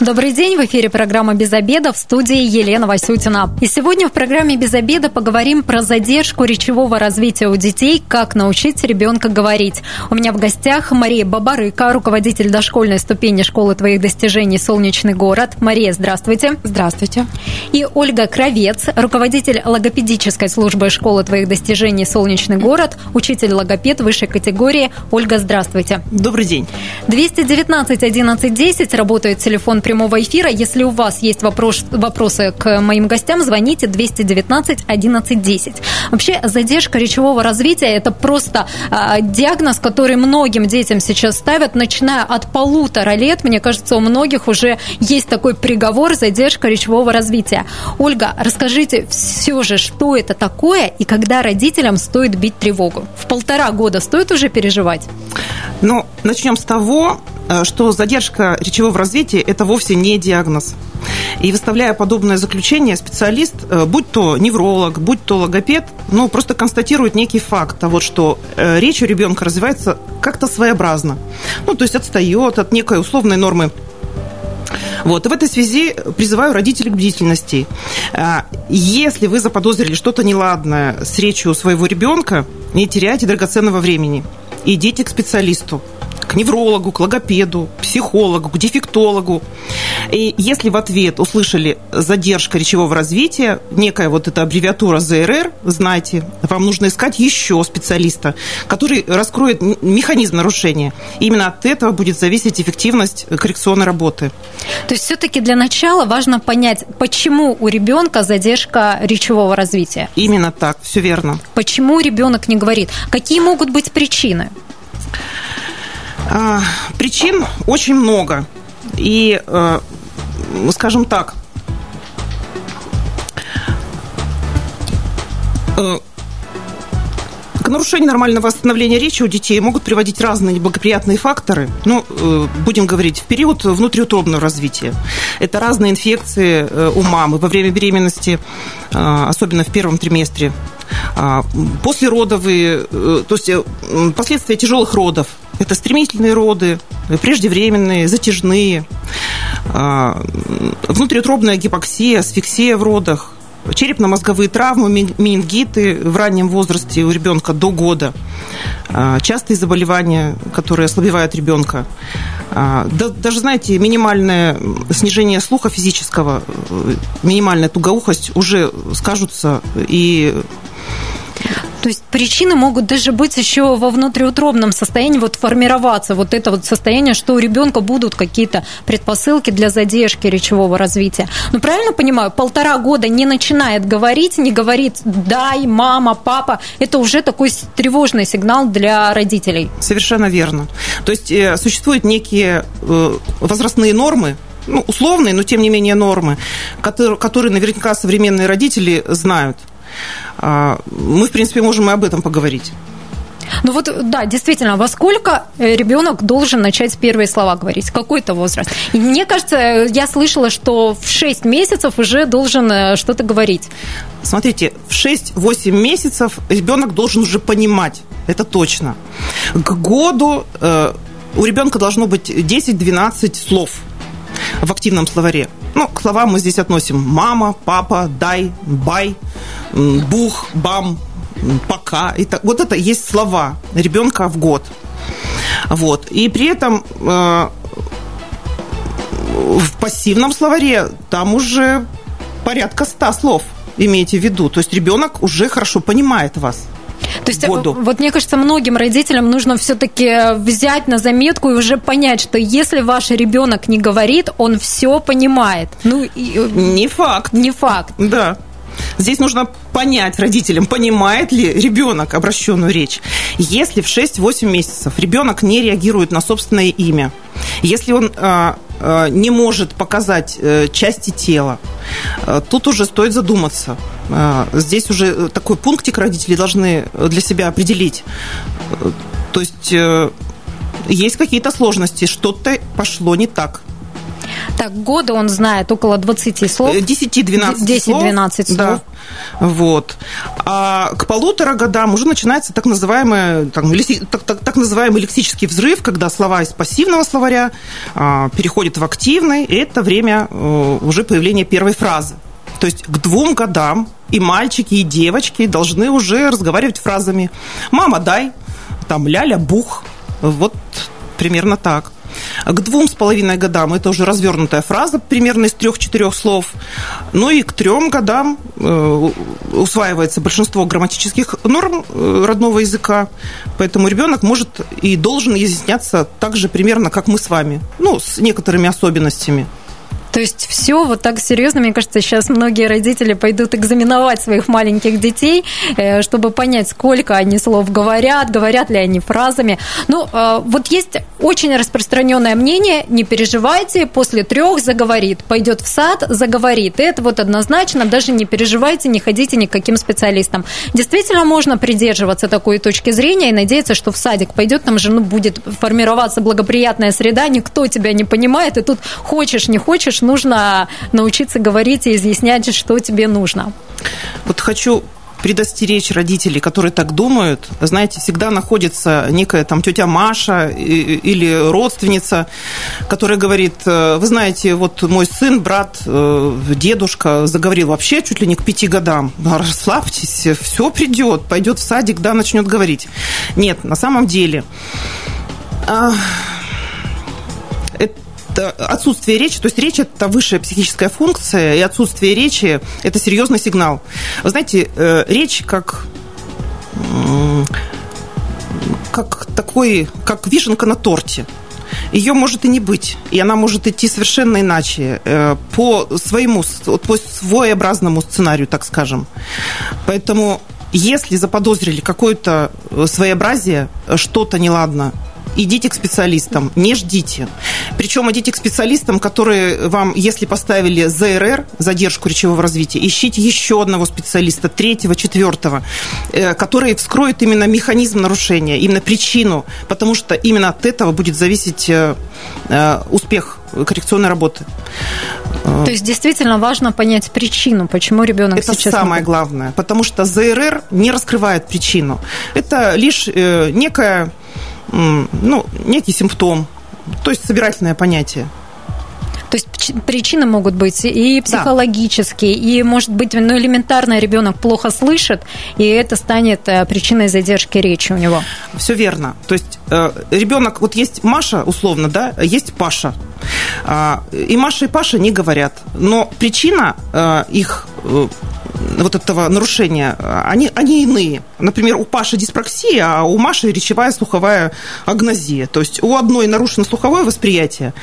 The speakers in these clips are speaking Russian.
Добрый день, в эфире программа «Без обеда» в студии Елена Васютина. И сегодня в программе «Без обеда» поговорим про задержку речевого развития у детей, как научить ребенка говорить. У меня в гостях Мария Бабарыка, руководитель дошкольной ступени школы твоих достижений «Солнечный город». Мария, здравствуйте. Здравствуйте. И Ольга Кровец, руководитель логопедической службы школы твоих достижений «Солнечный город», учитель логопед высшей категории. Ольга, здравствуйте. Добрый день. 219 11 10 работает телефон прямого эфира. Если у вас есть вопрос, вопросы к моим гостям, звоните 219 11 10. Вообще, задержка речевого развития – это просто э, диагноз, который многим детям сейчас ставят, начиная от полутора лет. Мне кажется, у многих уже есть такой приговор – задержка речевого развития. Ольга, расскажите все же, что это такое и когда родителям стоит бить тревогу? В полтора года стоит уже переживать? Ну, начнем с того, Э, что задержка речевого развития – это вовсе не диагноз. И выставляя подобное заключение, специалист, э, будь то невролог, будь то логопед, ну, просто констатирует некий факт того, что э, речь у ребенка развивается как-то своеобразно. Ну, то есть отстает от некой условной нормы вот. И в этой связи призываю родителей к бдительности. Если вы заподозрили что-то неладное с речью своего ребенка, не теряйте драгоценного времени. Идите к специалисту к неврологу, к логопеду, психологу, к дефектологу. И если в ответ услышали задержка речевого развития, некая вот эта аббревиатура ЗРР, знайте, вам нужно искать еще специалиста, который раскроет механизм нарушения. И именно от этого будет зависеть эффективность коррекционной работы. То есть все-таки для начала важно понять, почему у ребенка задержка речевого развития. Именно так, все верно. Почему ребенок не говорит? Какие могут быть причины? А, причин очень много. И, э, скажем так, э, к нарушению нормального восстановления речи у детей могут приводить разные неблагоприятные факторы. Ну, э, будем говорить, в период внутриутробного развития. Это разные инфекции у мамы во время беременности, особенно в первом триместре. А, послеродовые, то есть последствия тяжелых родов – это стремительные роды, преждевременные, затяжные, а, внутриутробная гипоксия, асфиксия в родах, черепно-мозговые травмы, менингиты в раннем возрасте у ребенка до года, а, частые заболевания, которые ослабевают ребенка. А, даже, знаете, минимальное снижение слуха физического, минимальная тугоухость уже скажутся и то есть причины могут даже быть еще во внутриутробном состоянии, вот формироваться, вот это вот состояние, что у ребенка будут какие-то предпосылки для задержки речевого развития. Ну, правильно понимаю, полтора года не начинает говорить, не говорит «дай», «мама», «папа», это уже такой тревожный сигнал для родителей. Совершенно верно. То есть э, существуют некие э, возрастные нормы, ну, условные, но тем не менее нормы, которые, которые наверняка современные родители знают. А, мы, в принципе, можем и об этом поговорить. Ну вот, да, действительно, во сколько э, ребенок должен начать первые слова говорить? Какой-то возраст? И мне кажется, я слышала, что в 6 месяцев уже должен э, что-то говорить. Смотрите, в 6-8 месяцев ребенок должен уже понимать, это точно. К году э, у ребенка должно быть 10-12 слов в активном словаре. Ну, к словам мы здесь относим мама, папа, дай, бай, бух, бам, пока. И так, вот это есть слова ребенка в год. Вот. И при этом э, в пассивном словаре там уже порядка ста слов имейте в виду. То есть ребенок уже хорошо понимает вас. То есть, воду. вот мне кажется, многим родителям нужно все-таки взять на заметку и уже понять, что если ваш ребенок не говорит, он все понимает. Ну, и... Э, не факт. Не факт. Да. Здесь нужно понять родителям, понимает ли ребенок обращенную речь. Если в 6-8 месяцев ребенок не реагирует на собственное имя, если он э, э, не может показать э, части тела, э, тут уже стоит задуматься. Э, здесь уже такой пунктик родители должны для себя определить. Э, то есть э, есть какие-то сложности, что-то пошло не так. Так, года он знает около 20 слов. 10-12 10-12 слов. Да. Вот. А к полутора годам уже начинается так называемый, так, так, так, так называемый лексический взрыв, когда слова из пассивного словаря а, переходят в активный, и это время а, уже появления первой фразы. То есть к двум годам и мальчики, и девочки должны уже разговаривать фразами «мама, дай», там «ляля, бух». Вот примерно так. К двум с половиной годам это уже развернутая фраза, примерно из трех-четырех слов. Ну и к трем годам э, усваивается большинство грамматических норм э, родного языка, поэтому ребенок может и должен изъясняться так же примерно, как мы с вами, ну, с некоторыми особенностями. То есть все вот так серьезно, мне кажется, сейчас многие родители пойдут экзаменовать своих маленьких детей, э, чтобы понять, сколько они слов говорят, говорят ли они фразами. Ну, э, вот есть очень распространенное мнение, не переживайте, после трех заговорит, пойдет в сад, заговорит. И это вот однозначно, даже не переживайте, не ходите никаким специалистам. Действительно, можно придерживаться такой точки зрения и надеяться, что в садик пойдет, там же ну, будет формироваться благоприятная среда, никто тебя не понимает, и тут хочешь, не хочешь, хочешь, нужно научиться говорить и изъяснять, что тебе нужно. Вот хочу предостеречь родителей, которые так думают. Знаете, всегда находится некая там тетя Маша или родственница, которая говорит, «Э, вы знаете, вот мой сын, брат, э, дедушка заговорил вообще чуть ли не к пяти годам. Расслабьтесь, все придет, пойдет в садик, да, начнет говорить. Нет, на самом деле это отсутствие речи, то есть речь – это высшая психическая функция, и отсутствие речи – это серьезный сигнал. Вы знаете, э, речь как как такой, как вишенка на торте. Ее может и не быть, и она может идти совершенно иначе, э, по своему, по своеобразному сценарию, так скажем. Поэтому если заподозрили какое-то своеобразие, что-то неладно, идите к специалистам, не ждите. Причем идите к специалистам, которые вам, если поставили ЗРР, задержку речевого развития, ищите еще одного специалиста, третьего, четвертого, э, который вскроет именно механизм нарушения, именно причину, потому что именно от этого будет зависеть э, э, успех коррекционной работы. То есть действительно важно понять причину, почему ребенок Это сейчас... Это самое главное, потому что ЗРР не раскрывает причину. Это лишь некая ну, некий симптом, то есть собирательное понятие. То есть причины могут быть и психологические, да. и, может быть, ну, элементарно ребенок плохо слышит, и это станет э, причиной задержки речи у него. Все верно. То есть э, ребенок, вот есть Маша, условно, да, есть Паша. А, и Маша и Паша не говорят. Но причина э, их вот этого нарушения, они, они иные. Например, у Паши диспраксия, а у Маши речевая слуховая агнозия. То есть у одной нарушено слуховое восприятие,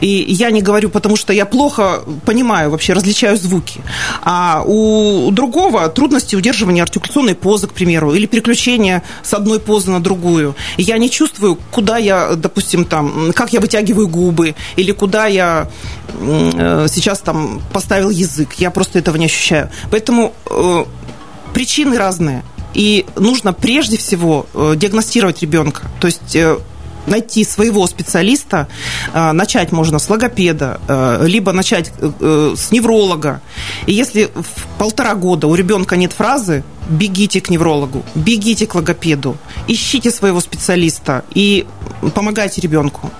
и я не говорю, потому что я плохо понимаю, вообще различаю звуки. А у другого трудности удерживания артикуляционной позы, к примеру, или переключения с одной позы на другую. Я не чувствую, куда я, допустим, там, как я вытягиваю губы, или куда я э, сейчас там поставил язык. Я просто этого не ощущаю. Поэтому э, причины разные. И нужно прежде всего э, диагностировать ребенка. То есть э, найти своего специалиста, э, начать можно с логопеда, э, либо начать э, с невролога. И если в полтора года у ребенка нет фразы, бегите к неврологу, бегите к логопеду, ищите своего специалиста и помогайте ребенку.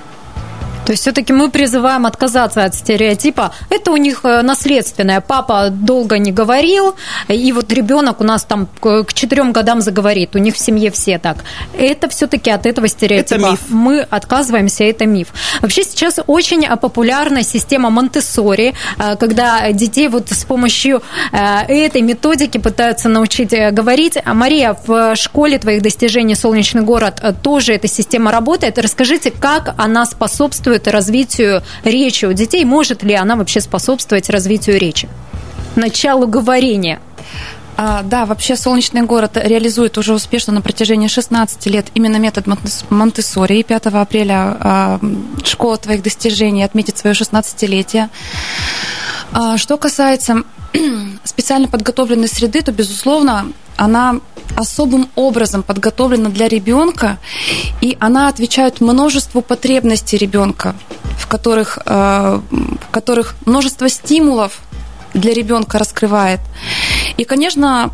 То есть все-таки мы призываем отказаться от стереотипа. Это у них э, наследственное. Папа долго не говорил, и вот ребенок у нас там к четырем годам заговорит. У них в семье все так. Это все-таки от этого стереотипа. Это миф. Мы отказываемся, это миф. Вообще сейчас очень популярна система Монтессори, э, когда детей вот с помощью э, этой методики пытаются научить говорить. А Мария, в школе твоих достижений «Солнечный город» тоже эта система работает. Расскажите, как она способствует способствует развитию речи у детей? Может ли она вообще способствовать развитию речи? Началу говорения. А, да, вообще «Солнечный город» реализует уже успешно на протяжении 16 лет именно метод Монтессори. 5 апреля а, школа твоих достижений отметит свое 16-летие. А, что касается специально подготовленной среды, то, безусловно, она особым образом подготовлена для ребенка, и она отвечает множеству потребностей ребенка, в которых, э, в которых множество стимулов для ребенка раскрывает. И, конечно,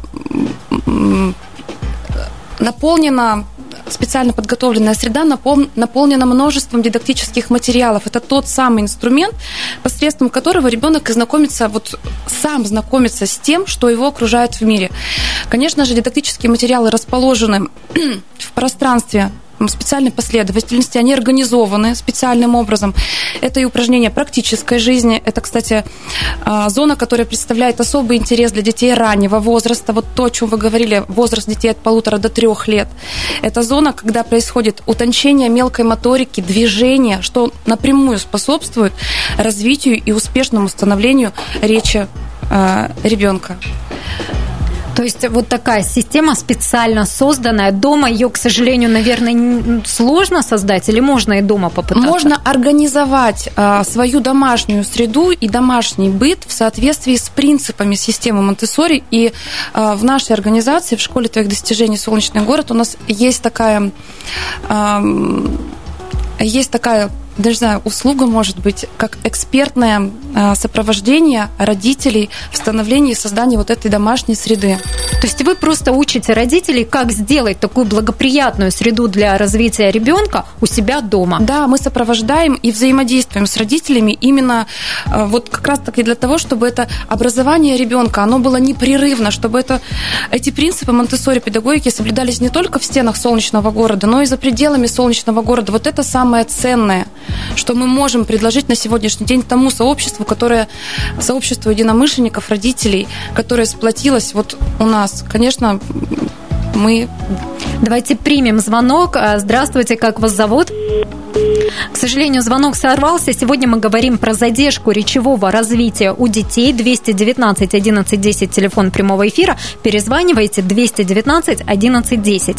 наполнена специально подготовленная среда наполнена множеством дидактических материалов. Это тот самый инструмент, посредством которого ребенок знакомится, вот сам знакомится с тем, что его окружает в мире. Конечно же, дидактические материалы расположены в пространстве специальной последовательности, они организованы специальным образом. Это и упражнения практической жизни. Это, кстати, а, зона, которая представляет особый интерес для детей раннего возраста. Вот то, о чем вы говорили, возраст детей от полутора до трех лет. Это зона, когда происходит утончение мелкой моторики, движения, что напрямую способствует развитию и успешному становлению речи а, ребенка. То есть вот такая система специально созданная дома, ее, к сожалению, наверное, сложно создать или можно и дома попытаться? Можно организовать а, свою домашнюю среду и домашний быт в соответствии с принципами системы Монтессори. И а, в нашей организации, в школе твоих достижений «Солнечный город» у нас есть такая а, есть такая даже знаю, услуга может быть как экспертное а, сопровождение родителей в становлении и создании вот этой домашней среды. То есть вы просто учите родителей, как сделать такую благоприятную среду для развития ребенка у себя дома. Да, мы сопровождаем и взаимодействуем с родителями именно а, вот как раз таки для того, чтобы это образование ребенка, оно было непрерывно, чтобы это, эти принципы Монтессори педагогики соблюдались не только в стенах солнечного города, но и за пределами солнечного города. Вот это самое ценное что мы можем предложить на сегодняшний день тому сообществу, которое, сообществу единомышленников, родителей, которое сплотилось вот у нас. Конечно, мы... Давайте примем звонок. Здравствуйте, как вас зовут? К сожалению, звонок сорвался. Сегодня мы говорим про задержку речевого развития у детей. 219 11 10, телефон прямого эфира. Перезванивайте 219 11 10.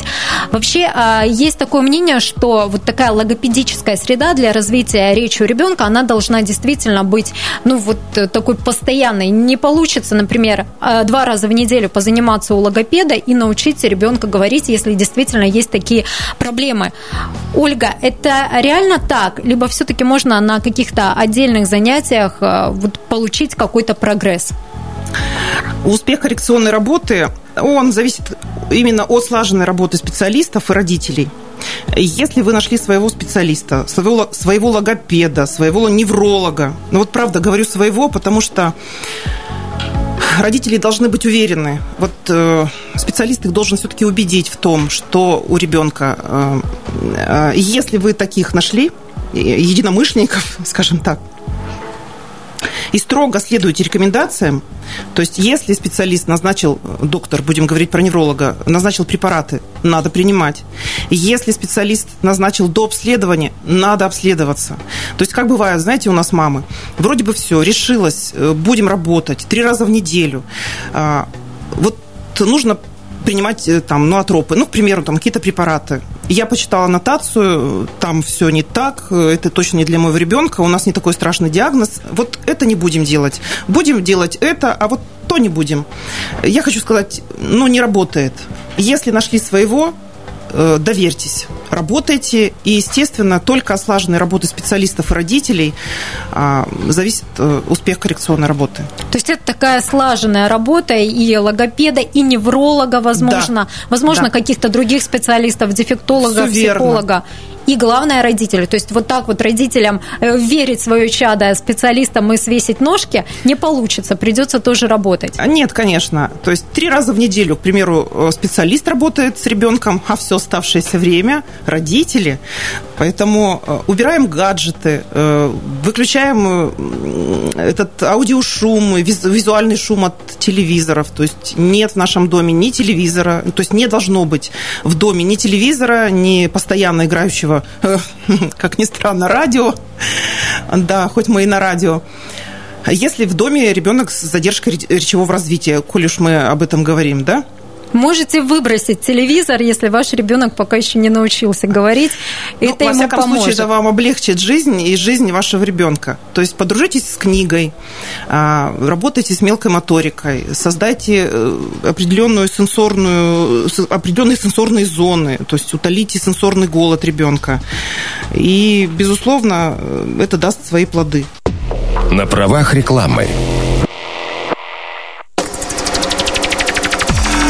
Вообще, а, есть такое мнение, что вот такая логопедическая среда для развития речи у ребенка, она должна действительно быть, ну, вот такой постоянной. Не получится, например, а, два раза в неделю позаниматься у логопеда и научить ребенка говорить, если действительно есть такие проблемы. Ольга, это реально так? Либо все-таки можно на каких-то отдельных занятиях э, вот, получить какой-то прогресс? Успех коррекционной работы, он зависит именно от слаженной работы специалистов и родителей. Если вы нашли своего специалиста, своего, своего логопеда, своего невролога, ну вот правда говорю своего, потому что родители должны быть уверены. Вот э, специалист их должен все-таки убедить в том, что у ребенка, э, э, если вы таких нашли, единомышленников, скажем так, и строго следуйте рекомендациям. То есть, если специалист назначил, доктор, будем говорить про невролога, назначил препараты, надо принимать. Если специалист назначил до обследования, надо обследоваться. То есть, как бывает, знаете, у нас мамы, вроде бы все, решилась, э, будем работать три раза в неделю. А, вот нужно принимать э, там, ну, атропы, ну, к примеру, там какие-то препараты. Я почитала аннотацию, там все не так, э, это точно не для моего ребенка, у нас не такой страшный диагноз. Вот это не будем делать. Будем делать это, а вот то не будем. Я хочу сказать, ну, не работает. Если нашли своего, Э, доверьтесь, работайте. И, естественно, только от слаженной работы специалистов и родителей а, зависит э, успех коррекционной работы. То есть это такая слаженная работа и логопеда, и невролога, возможно, да. возможно, да. каких-то других специалистов, дефектолога, Все психолога. Верно и главное родители. То есть вот так вот родителям э, верить свое чадо специалистам и свесить ножки не получится, придется тоже работать. А нет, конечно. То есть три раза в неделю, к примеру, э, специалист работает с ребенком, а все оставшееся время родители. Поэтому э, убираем гаджеты, выключаем этот аудиошум, визуальный шум от телевизоров. То есть нет в нашем доме ни телевизора, то есть не должно быть в доме ни телевизора, ни постоянно играющего как ни странно, радио. Да, хоть мы и на радио. Если в доме ребенок с задержкой речевого развития, коль уж мы об этом говорим, да, Можете выбросить телевизор, если ваш ребенок пока еще не научился говорить. Ну, это во ему всяком поможет. случае, это вам облегчит жизнь и жизнь вашего ребенка. То есть подружитесь с книгой, а, работайте с мелкой моторикой, создайте э, определенную сенсорную, определенные сенсорные зоны, то есть утолите сенсорный голод ребенка. И, безусловно, это даст свои плоды. На правах рекламы.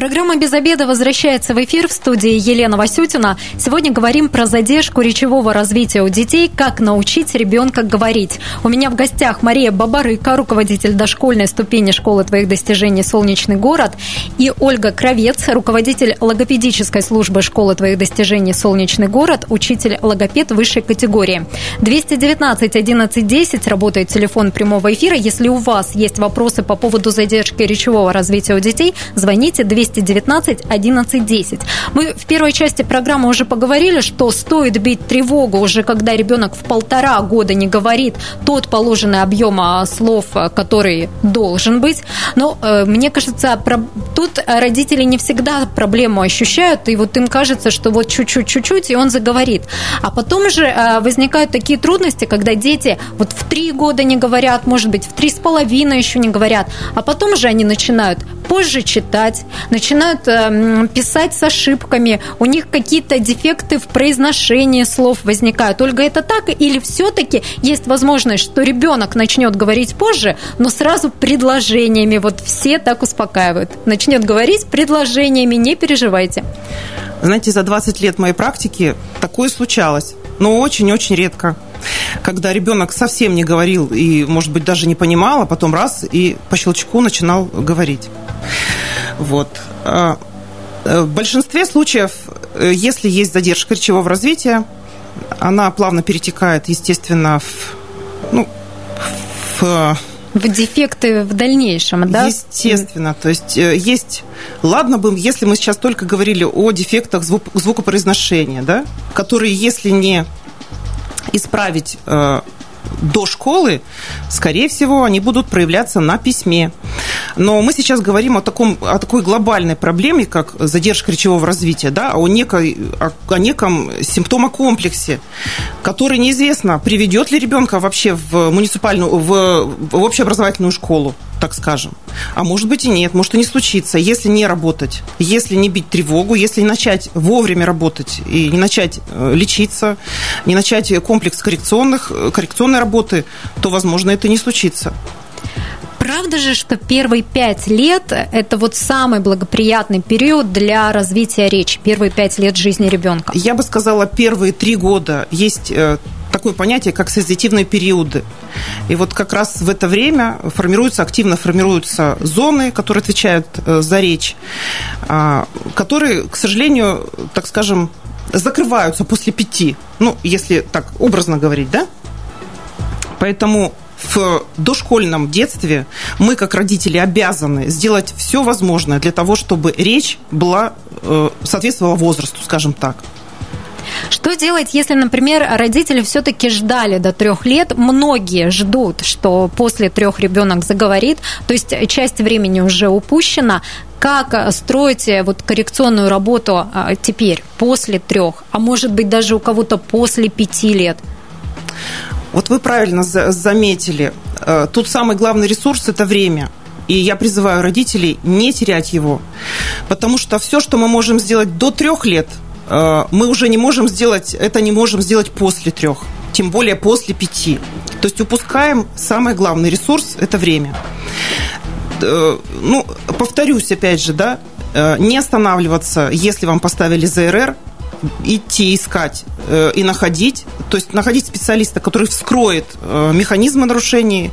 Программа «Без обеда» возвращается в эфир в студии Елена Васютина. Сегодня говорим про задержку речевого развития у детей, как научить ребенка говорить. У меня в гостях Мария Бабарыка, руководитель дошкольной ступени школы твоих достижений «Солнечный город», и Ольга Кровец, руководитель логопедической службы школы твоих достижений «Солнечный город», учитель логопед высшей категории. 219 11 10 работает телефон прямого эфира. Если у вас есть вопросы по поводу задержки речевого развития у детей, звоните 200 219 11 10. Мы в первой части программы уже поговорили, что стоит бить тревогу уже, когда ребенок в полтора года не говорит тот положенный объем а, слов, а, который должен быть. Но э, мне кажется, про... тут родители не всегда проблему ощущают, и вот им кажется, что вот чуть-чуть, чуть-чуть, и он заговорит. А потом же э, возникают такие трудности, когда дети вот в три года не говорят, может быть, в три с половиной еще не говорят, а потом же они начинают позже читать, начинают э, писать с ошибками, у них какие-то дефекты в произношении слов возникают. Ольга, это так? Или все-таки есть возможность, что ребенок начнет говорить позже, но сразу предложениями? Вот все так успокаивают. Начнет говорить предложениями, не переживайте. Знаете, за 20 лет моей практики такое случалось, но очень-очень редко когда ребенок совсем не говорил и, может быть, даже не понимал, а потом раз и по щелчку начинал говорить. Вот. А, э, в большинстве случаев, э, если есть задержка речевого развития, она плавно перетекает, естественно, в, ну, в в дефекты в дальнейшем, да? Естественно. То есть э, есть... Ладно бы, если мы сейчас только говорили о дефектах звук, звукопроизношения, да, которые, если не исправить до школы, скорее всего, они будут проявляться на письме. Но мы сейчас говорим о, таком, о такой глобальной проблеме, как задержка речевого развития, да, о, некой, о, о неком симптомокомплексе, который неизвестно, приведет ли ребенка вообще в муниципальную, в, в общеобразовательную школу так скажем. А может быть и нет, может и не случится, если не работать, если не бить тревогу, если не начать вовремя работать и не начать э, лечиться, не начать комплекс коррекционных, э, коррекционной работы, то, возможно, это не случится. Правда же, что первые пять лет – это вот самый благоприятный период для развития речи, первые пять лет жизни ребенка? Я бы сказала, первые три года есть э, такое понятие, как сенситивные периоды. И вот как раз в это время формируются, активно формируются зоны, которые отвечают э, за речь, а, которые, к сожалению, так скажем, закрываются после пяти. Ну, если так образно говорить, да? Поэтому в дошкольном детстве мы, как родители, обязаны сделать все возможное для того, чтобы речь была, э, соответствовала возрасту, скажем так. Что делать, если, например, родители все-таки ждали до трех лет? Многие ждут, что после трех ребенок заговорит, то есть часть времени уже упущена. Как строить вот коррекционную работу а, теперь, после трех, а может быть даже у кого-то после пяти лет? Вот вы правильно заметили. Э, тут самый главный ресурс – это время. И я призываю родителей не терять его. Потому что все, что мы можем сделать до трех лет – Э, мы уже не можем сделать, это не можем сделать после трех, тем более после пяти. То есть упускаем самый главный ресурс – это время. Э, ну, повторюсь опять же, да, э, не останавливаться, если вам поставили ЗРР, идти искать э, и находить, то есть находить специалиста, который вскроет э, механизмы нарушений,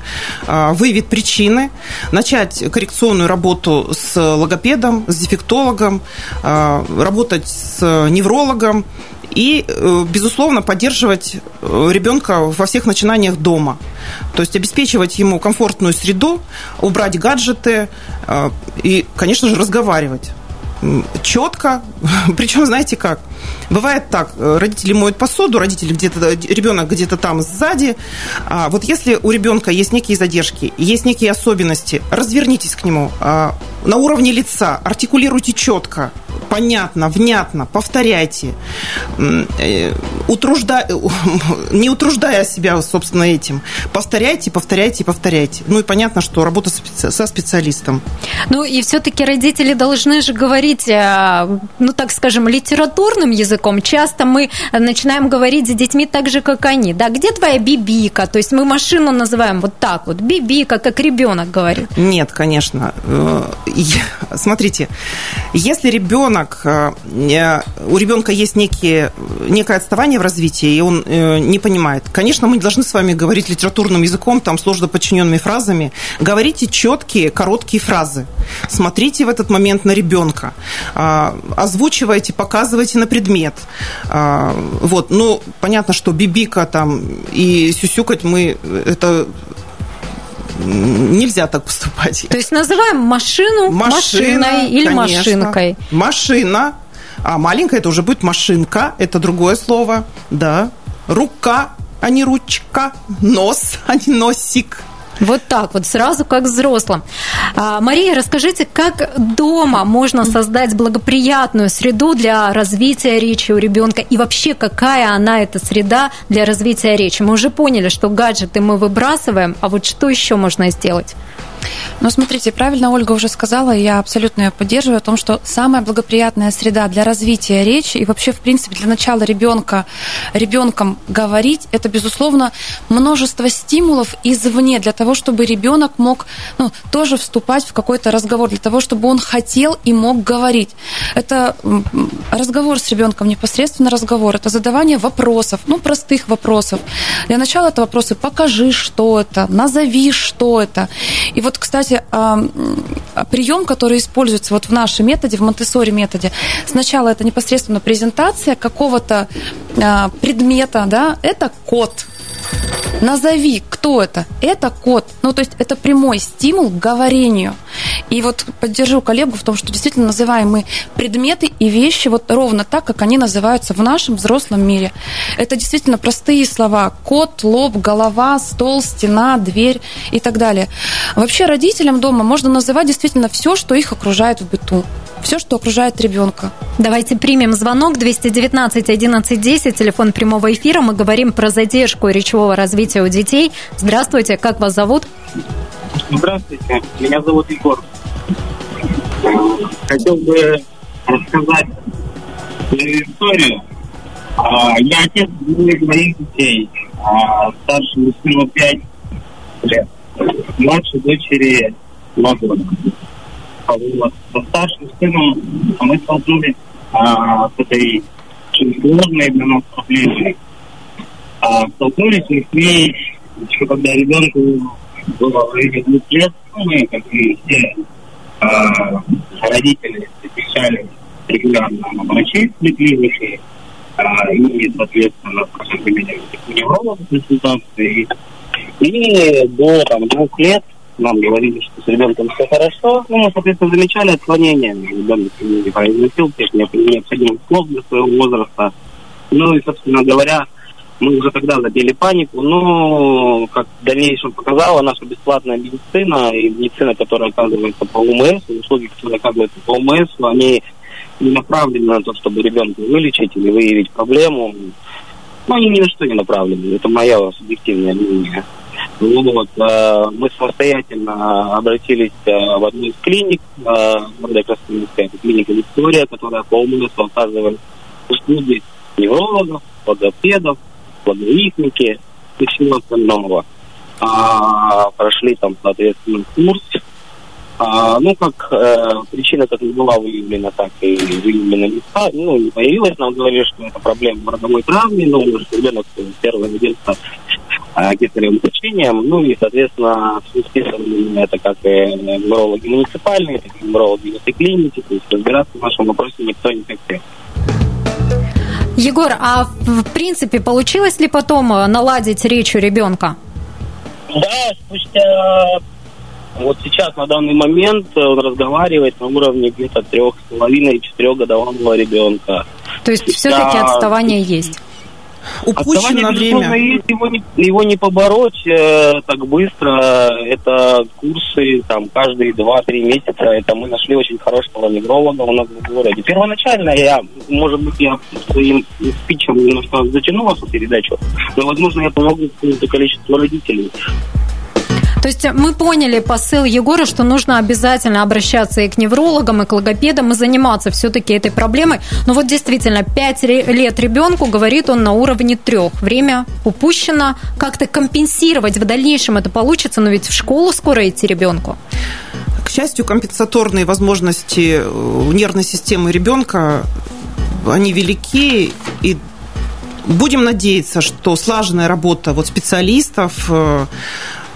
э, выявит причины, начать коррекционную работу с логопедом, с дефектологом, работать с неврологом и, безусловно, поддерживать ребенка во всех начинаниях дома. То есть обеспечивать ему комфортную среду, убрать гаджеты и, конечно же, разговаривать. Четко. Причем, знаете как? Бывает так, родители моют посуду, родители где-то, ребенок где-то там сзади. А вот если у ребенка есть некие задержки, есть некие особенности, развернитесь к нему а, на уровне лица, артикулируйте четко, понятно, внятно, повторяйте, э, утружда... не утруждая себя, собственно, этим. Повторяйте, повторяйте, повторяйте. Ну и понятно, что работа со специалистом. Ну и все-таки родители должны же говорить, э, ну так скажем, литературным языком. Часто мы начинаем говорить с детьми так же, как они. Да, где твоя бибика? То есть мы машину называем вот так вот, бибика, как ребенок говорит. Нет, конечно. Э, смотрите, если ребенок э, у ребенка есть некие, некое отставание в развитии, и он не понимает. Конечно, мы не должны с вами говорить литературным языком, там сложно подчиненными фразами. Говорите четкие, короткие фразы. Смотрите в этот момент на ребенка. А, озвучивайте, показывайте на предмет. А, вот. Ну, понятно, что бибика там и сюсюкать мы это нельзя так поступать. То есть называем машину Машина, машиной или конечно. машинкой. Машина. А маленькая это уже будет машинка, это другое слово, да. Рука, а не ручка. Нос, а не носик. Вот так вот, сразу как взрослым. А, Мария, расскажите, как дома можно создать благоприятную среду для развития речи у ребенка и вообще какая она эта среда для развития речи? Мы уже поняли, что гаджеты мы выбрасываем, а вот что еще можно сделать? Ну, смотрите, правильно Ольга уже сказала, я абсолютно ее поддерживаю, о том, что самая благоприятная среда для развития речи и вообще, в принципе, для начала ребенка, ребенком говорить, это, безусловно, множество стимулов извне для того, чтобы ребенок мог ну, тоже вступать в какой-то разговор, для того, чтобы он хотел и мог говорить. Это разговор с ребенком, непосредственно разговор, это задавание вопросов, ну, простых вопросов. Для начала это вопросы «покажи, что это», «назови, что это». И вот, кстати, прием, который используется вот в нашем методе, в Монтессори методе, сначала это непосредственно презентация какого-то а, предмета, да, это код, Назови, кто это. Это код. Ну, то есть это прямой стимул к говорению. И вот поддержу коллегу в том, что действительно называем мы предметы и вещи вот ровно так, как они называются в нашем взрослом мире. Это действительно простые слова. Кот, лоб, голова, стол, стена, дверь и так далее. Вообще родителям дома можно называть действительно все, что их окружает в быту все, что окружает ребенка. Давайте примем звонок 219 11 10, телефон прямого эфира. Мы говорим про задержку речевого развития у детей. Здравствуйте, как вас зовут? Здравствуйте, меня зовут Егор. Хотел бы рассказать историю. А, я отец двоих моих детей. А, старшему сыну 5 лет. Младшей дочери 2 года со старшим сыном мы столкнулись а, с этой очень сложной для нас проблемой. А, столкнулись мы с ней еще когда ребенку было в районе двух лет, ну, мы, как и все а, родители, посещали регулярно врачей сплетливых а, и, соответственно, проходили невролога консультации. И до там, двух лет нам говорили, что с ребенком все хорошо. Ну, мы, соответственно, замечали отклонения. Ребенок не произносил тех необходимых слов для своего возраста. Ну и, собственно говоря, мы уже тогда забили панику. Но, как в дальнейшем показала наша бесплатная медицина и медицина, которая оказывается по УМС, услуги, которые оказываются по УМС, они не направлены на то, чтобы ребенка вылечить или выявить проблему. Ну, они ни на что не направлены. Это моя субъективная мнение. Вот, э, мы самостоятельно обратились э, в одну из клиник, э, клиника Виктория, которая по умыслу оказывает услуги неврологов, логопедов, логоихники и всего остального. А, прошли там, соответственно, курс. А, ну, как э, причина как не была выявлена, так и выявлена не, ну, не появилась. Нам говорили, что это проблема в родовой травме, но что ребенок первое детство кесаревым сечением. Ну и, соответственно, списывали это как и неврологи муниципальные, так и неврологи в этой клинике. То есть разбираться в нашем вопросе никто не хотел. Егор, а в принципе получилось ли потом наладить речь у ребенка? Да, спустя Вот сейчас, на данный момент, он разговаривает на уровне где-то трех с половиной, четырехгодовалого ребенка. То есть все-таки отставание есть? Упущено время. Есть, его, не, его не побороть э, так быстро. Это курсы там каждые 2-3 месяца. Это мы нашли очень хорошего невролога у нас в городе. Первоначально я, может быть, я своим спичем немножко затянул эту передачу, но, возможно, я помогу какому-то количеству родителей. То есть мы поняли посыл Егора, что нужно обязательно обращаться и к неврологам, и к логопедам, и заниматься все-таки этой проблемой. Но вот действительно, 5 лет ребенку, говорит он, на уровне трех. Время упущено. Как-то компенсировать в дальнейшем это получится, но ведь в школу скоро идти ребенку. К счастью, компенсаторные возможности э, нервной системы ребенка, они велики, и будем надеяться, что слаженная работа вот специалистов, э,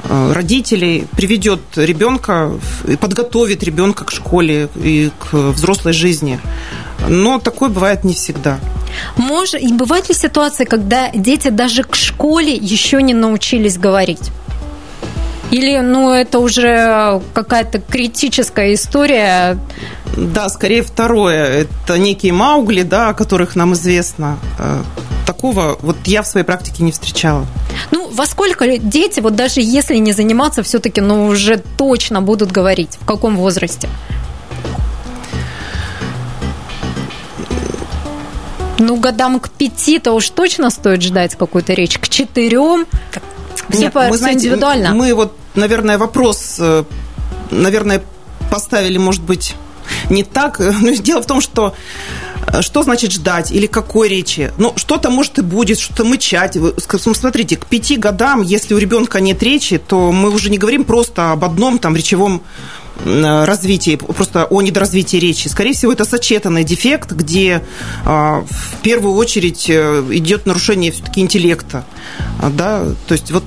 родителей приведет ребенка подготовит ребенка к школе и к взрослой жизни. Но такое бывает не всегда. Может, и бывают ли ситуации, когда дети даже к школе еще не научились говорить? Или, ну, это уже какая-то критическая история? Да, скорее второе. Это некие Маугли, да, о которых нам известно. Э, такого вот я в своей практике не встречала. Ну, во сколько дети, вот даже если не заниматься, все-таки, ну, уже точно будут говорить? В каком возрасте? Ну, годам к пяти-то уж точно стоит ждать какую-то речь. К четырем все Нет, мы, знаете, индивидуально. Мы вот, наверное, вопрос, э, наверное, поставили, может быть, не так. Но дело в том, что э, что значит ждать или какой речи? Ну, что-то, может, и будет, что-то мычать. Смотрите, к пяти годам, если у ребенка нет речи, то мы уже не говорим просто об одном там речевом э, развитии, просто о недоразвитии речи. Скорее всего, это сочетанный дефект, где а, в первую очередь идет нарушение все-таки интеллекта. Да? То есть вот.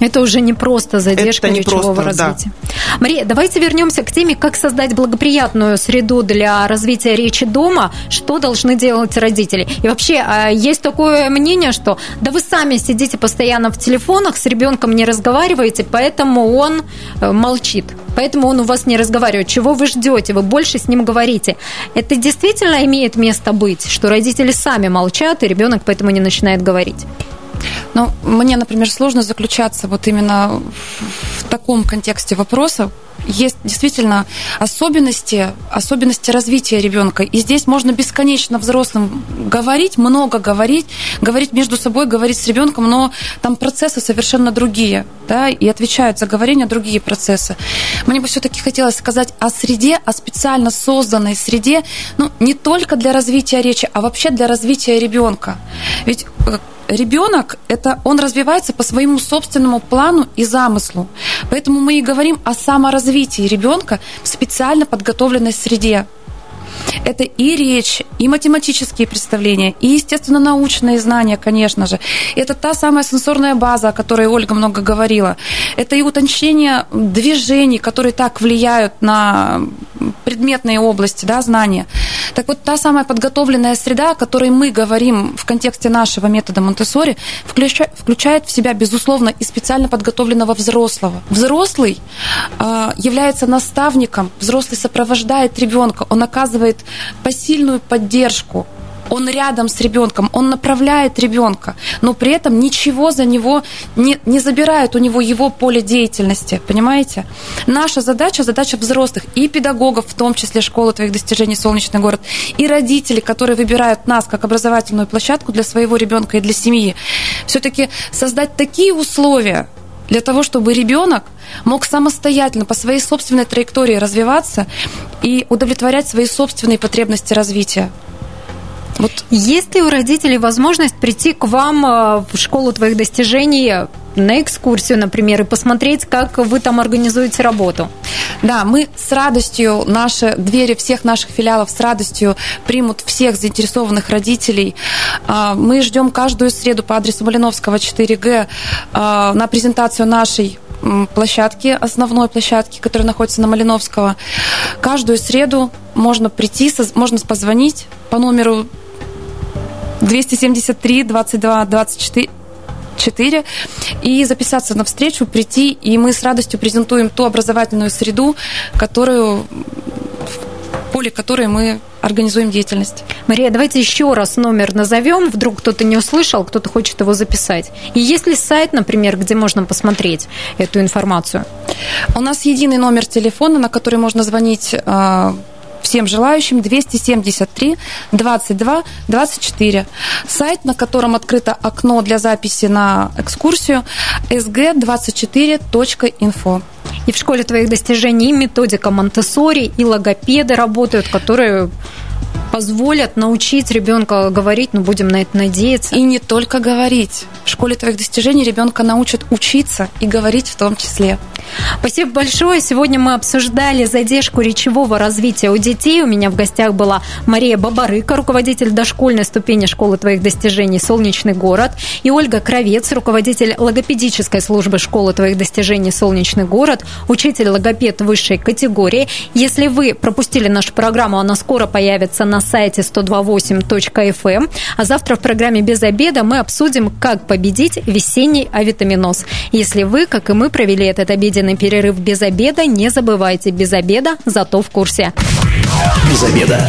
Это уже не просто задержка не речевого просто, развития. Да. Мария, давайте вернемся к теме, как создать благоприятную среду для развития речи дома, что должны делать родители. И вообще, а, есть такое мнение, что да вы сами сидите постоянно в телефонах, с ребенком не разговариваете, поэтому он э, молчит. Поэтому он у вас не разговаривает. Чего вы ждете? Вы больше с ним говорите. Это действительно имеет место быть, что родители сами молчат, и ребенок поэтому не начинает говорить. Ну, мне, например, сложно заключаться вот именно в таком контексте вопроса. Есть действительно особенности, особенности развития ребенка. И здесь можно бесконечно взрослым говорить, много говорить, говорить между собой, говорить с ребенком, но там процессы совершенно другие, да, и отвечают за говорение другие процессы. Мне бы все-таки хотелось сказать о среде, о специально созданной среде, ну, не только для развития речи, а вообще для развития ребенка. Ведь э, ребенок это он развивается по своему собственному плану и замыслу. Поэтому мы и говорим о саморазвитии ребенка в специально подготовленной среде. Это и речь, и математические представления, и, естественно, научные знания, конечно же. Это та самая сенсорная база, о которой Ольга много говорила. Это и утончение движений, которые так влияют на предметные области да, знания. Так вот, та самая подготовленная среда, о которой мы говорим в контексте нашего метода Монтессори, включает в себя, безусловно, и специально подготовленного взрослого. Взрослый э, является наставником, взрослый сопровождает ребенка, он оказывает посильную поддержку он рядом с ребенком, он направляет ребенка, но при этом ничего за него не, не забирает у него его поле деятельности, понимаете? Наша задача, задача взрослых и педагогов, в том числе школы твоих достижений «Солнечный город», и родителей, которые выбирают нас как образовательную площадку для своего ребенка и для семьи, все-таки создать такие условия, для того, чтобы ребенок мог самостоятельно по своей собственной траектории развиваться и удовлетворять свои собственные потребности развития. Вот есть ли у родителей возможность прийти к вам э, в школу твоих достижений на экскурсию, например, и посмотреть, как вы там организуете работу? Да, мы с радостью, наши двери всех наших филиалов с радостью примут всех заинтересованных родителей. А, мы ждем каждую среду по адресу Малиновского 4Г а, на презентацию нашей площадки, основной площадки, которая находится на Малиновского. Каждую среду можно прийти, можно позвонить по номеру 273 22 24 4 и записаться на встречу, прийти, и мы с радостью презентуем ту образовательную среду, которую в поле которой мы организуем деятельность. Мария, давайте еще раз номер назовем. Вдруг кто-то не услышал, кто-то хочет его записать. И есть ли сайт, например, где можно посмотреть эту информацию? У нас единый номер телефона, на который можно звонить а, всем желающим 273 22 24. Сайт, на котором открыто окно для записи на экскурсию sg24.info. И в школе твоих достижений и методика Монтессори, и логопеды работают, которые позволят научить ребенка говорить, но ну, будем на это надеяться. И не только говорить. В школе твоих достижений ребенка научат учиться и говорить в том числе. Спасибо большое. Сегодня мы обсуждали задержку речевого развития у детей. У меня в гостях была Мария Бабарыка, руководитель дошкольной ступени школы твоих достижений «Солнечный город», и Ольга Кровец, руководитель логопедической службы школы твоих достижений «Солнечный город», учитель логопед высшей категории. Если вы пропустили нашу программу, она скоро появится на сайте 128.fm. Эм. А завтра в программе «Без обеда» мы обсудим, как победить весенний авитаминоз. Если вы, как и мы, провели этот обеденный перерыв без обеда, не забывайте, без обеда, зато в курсе. Без обеда.